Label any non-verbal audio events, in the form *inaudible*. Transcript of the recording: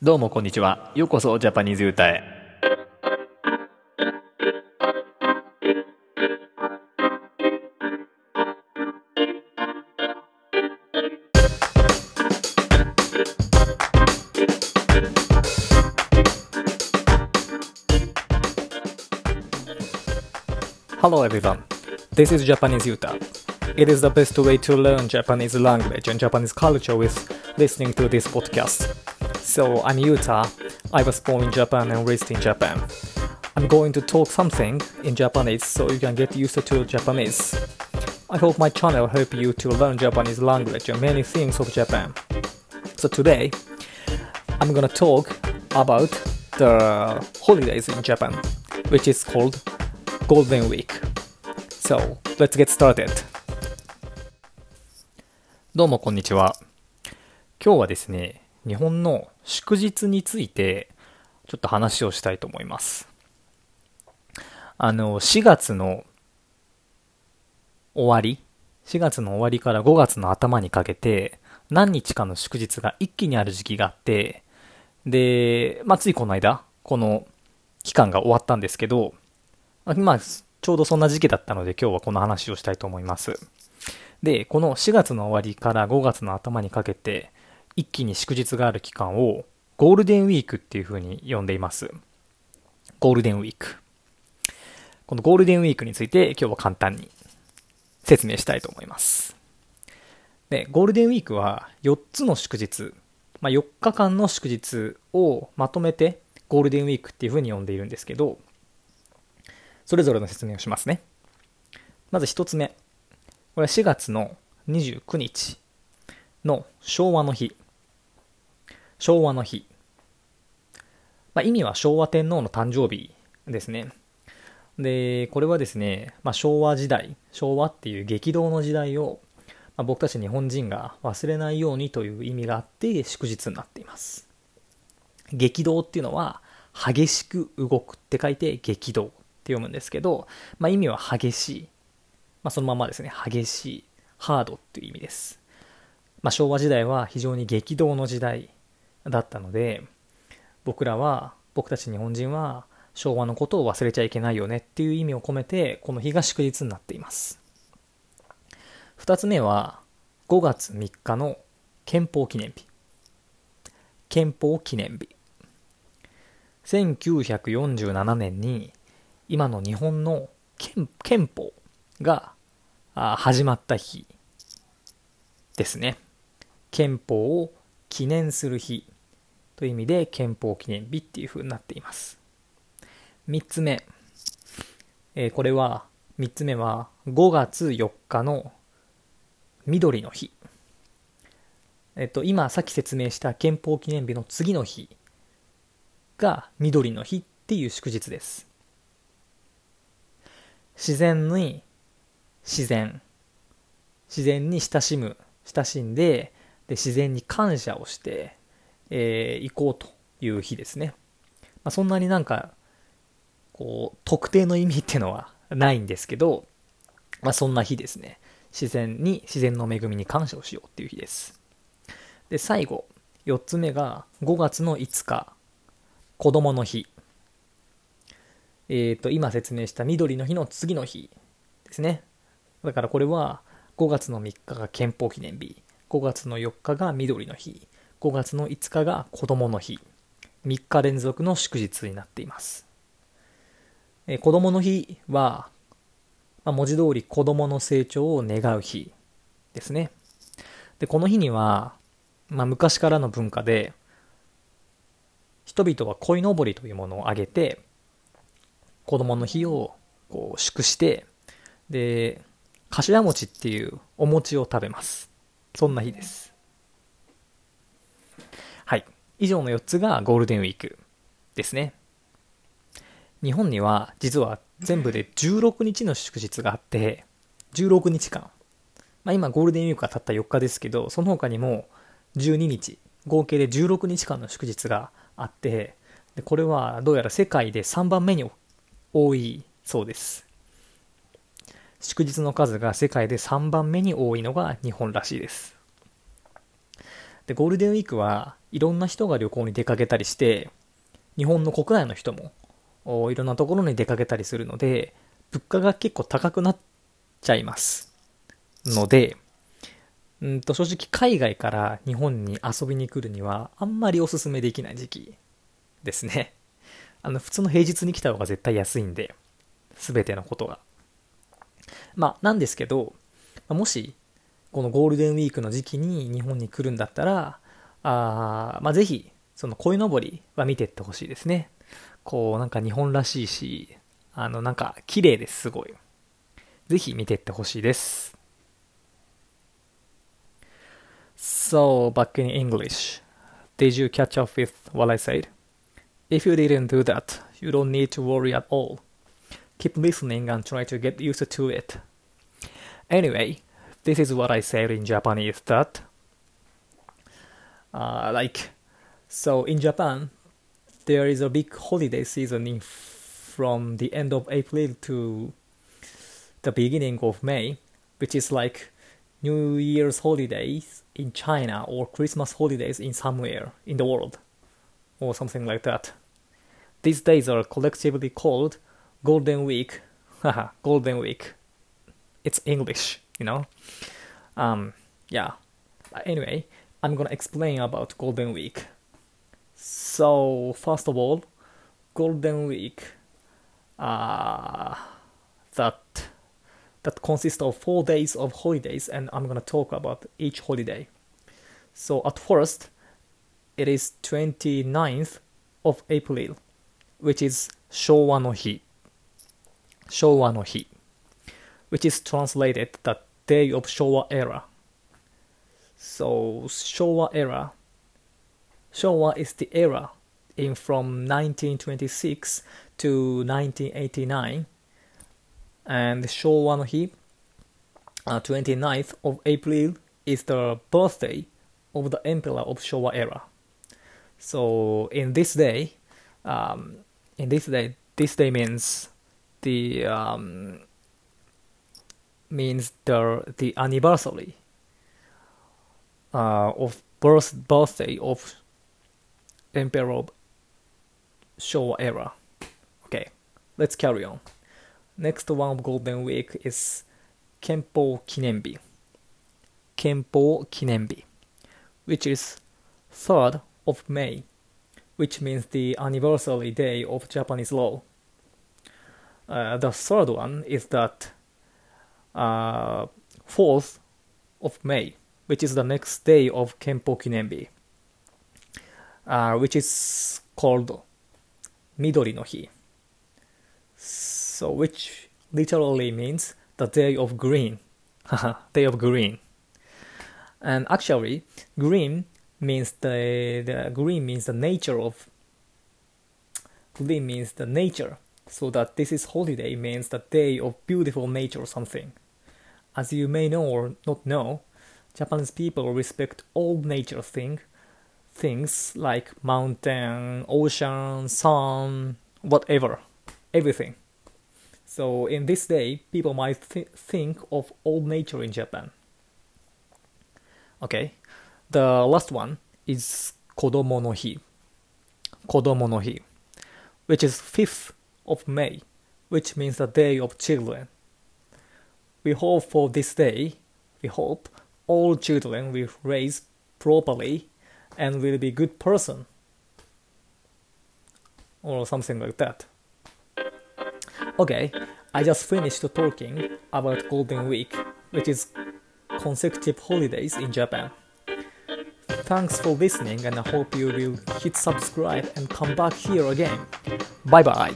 どうもこんにちは。ようこそジャパニーズ歌へ。Hello everyone. This is Japanese Yuta. It is the best way to learn Japanese language and Japanese culture with listening to this podcast. So I'm Yuta. I was born in Japan and raised in Japan. I'm going to talk something in Japanese so you can get used to Japanese. I hope my channel help you to learn Japanese language and many things of Japan. So today, I'm gonna talk about the holidays in Japan, which is called Golden Week. So let's get started. どうもこんにちは。今日はですね、 日本の祝日についてちょっと話をしたいと思います。あの、4月の終わり、4月の終わりから5月の頭にかけて、何日かの祝日が一気にある時期があって、で、まあ、ついこの間、この期間が終わったんですけど、まあ、ちょうどそんな時期だったので今日はこの話をしたいと思います。で、この4月の終わりから5月の頭にかけて、一気に祝日がある期間をゴールデンウィークっていう風に呼んでいます。ゴールデンウィーク。このゴールデンウィークについて今日は簡単に説明したいと思います。で、ゴールデンウィークは4つの祝日、まあ、4日間の祝日をまとめてゴールデンウィークっていう風に呼んでいるんですけど、それぞれの説明をしますね。まず1つ目。これは4月の29日の昭和の日。昭和の日。まあ、意味は昭和天皇の誕生日ですね。で、これはですね、まあ、昭和時代、昭和っていう激動の時代を、まあ、僕たち日本人が忘れないようにという意味があって祝日になっています。激動っていうのは激しく動くって書いて激動って読むんですけど、まあ、意味は激しい。まあ、そのままですね、激しい、ハードっていう意味です。まあ、昭和時代は非常に激動の時代だったので、僕らは、僕たち日本人は昭和のことを忘れちゃいけないよねっていう意味を込めて、この日が祝日になっています。二つ目は、5月3日の憲法記念日。憲法記念日。1947年に今の日本の憲法が始まった日ですね。憲法を記念する日という意味で憲法記念日っていう風になっています。3つ目。えー、これは、3つ目は5月4日の緑の日。えっと、今さっき説明した憲法記念日の次の日が緑の日っていう祝日です。自然に、自然、自然に親しむ、親しんで、で自然に感謝をして、えー、行こうという日ですね。まあ、そんなになんか、こう、特定の意味っていうのはないんですけど、まあ、そんな日ですね。自然に、自然の恵みに感謝をしようっていう日です。で、最後、4つ目が5月の5日、子供の日。えっ、ー、と、今説明した緑の日の次の日ですね。だからこれは5月の3日が憲法記念日。5月の4日が緑の日、5月の5日が子供の日、3日連続の祝日になっています。えー、子供の日は、まあ、文字通り子供の成長を願う日ですね。で、この日には、まあ、昔からの文化で、人々は鯉のぼりというものをあげて、子供の日をこう祝して、で、頭餅っていうお餅を食べます。そんな日です。以上の4つがゴールデンウィークですね。日本には実は全部で16日の祝日があって、16日間。まあ、今ゴールデンウィークがたった4日ですけど、その他にも12日、合計で16日間の祝日があって、でこれはどうやら世界で3番目に多いそうです。祝日の数が世界で3番目に多いのが日本らしいです。で、ゴールデンウィークはいろんな人が旅行に出かけたりして、日本の国内の人もいろんなところに出かけたりするので、物価が結構高くなっちゃいます。ので、うんと正直海外から日本に遊びに来るにはあんまりおすすめできない時期ですね。あの普通の平日に来た方が絶対安いんで、すべてのことが。まあなんですけど、もしこのゴールデンウィークの時期に日本に来るんだったら、あまあぜひその鯉のぼりは見てってほしいですね。こうなんか日本らしいし、あのなんか綺麗ですすごい。ぜひ見てってほしいです。So, back in English, did you catch up with what I said? If you didn't do that, you don't need to worry at all. Keep listening and try to get used to it. Anyway, this is what I said in Japanese that, uh, like, so in Japan, there is a big holiday season in from the end of April to the beginning of May, which is like New Year's holidays in China or Christmas holidays in somewhere in the world or something like that. These days are collectively called Golden Week. *laughs* Haha, Golden Week. It's English, you know? Um, yeah. Anyway, I'm gonna explain about Golden Week. So, first of all, Golden Week, uh, that that consists of four days of holidays, and I'm gonna talk about each holiday. So at first, it is 29th of April, which is Showa no Hi. Showa no Hi, which is translated the day of Showa era. So Showa era, Showa is the era in from 1926 to 1989 and Showa no Hi, uh, 29th of April, is the birthday of the emperor of Showa era. So in this day, um, in this day, this day means the um, means the the anniversary uh, of birth birthday of emperor Showa era. Okay, let's carry on. Next one of Golden Week is Kenpo Kinenbi. Kenpo Kinenbi, which is 3rd of May, which means the anniversary day of Japanese law. Uh, the third one is that uh, 4th of May, which is the next day of Kenpo Kinenbi, uh, which is called Midori no Hi so which literally means the day of green. *laughs* day of green. And actually, green means the, the green means the nature of green means the nature. So that this is holiday means the day of beautiful nature or something. As you may know or not know, Japanese people respect all nature thing, things like mountain, ocean, sun, whatever, everything. So in this day, people might th- think of old nature in Japan. Okay, the last one is Kodomo no Hi. Kodomo no Hi, which is 5th of May, which means the day of children. We hope for this day, we hope all children will raise properly and will be good person or something like that. Okay, I just finished talking about Golden Week, which is consecutive holidays in Japan. Thanks for listening and I hope you will hit subscribe and come back here again. Bye bye.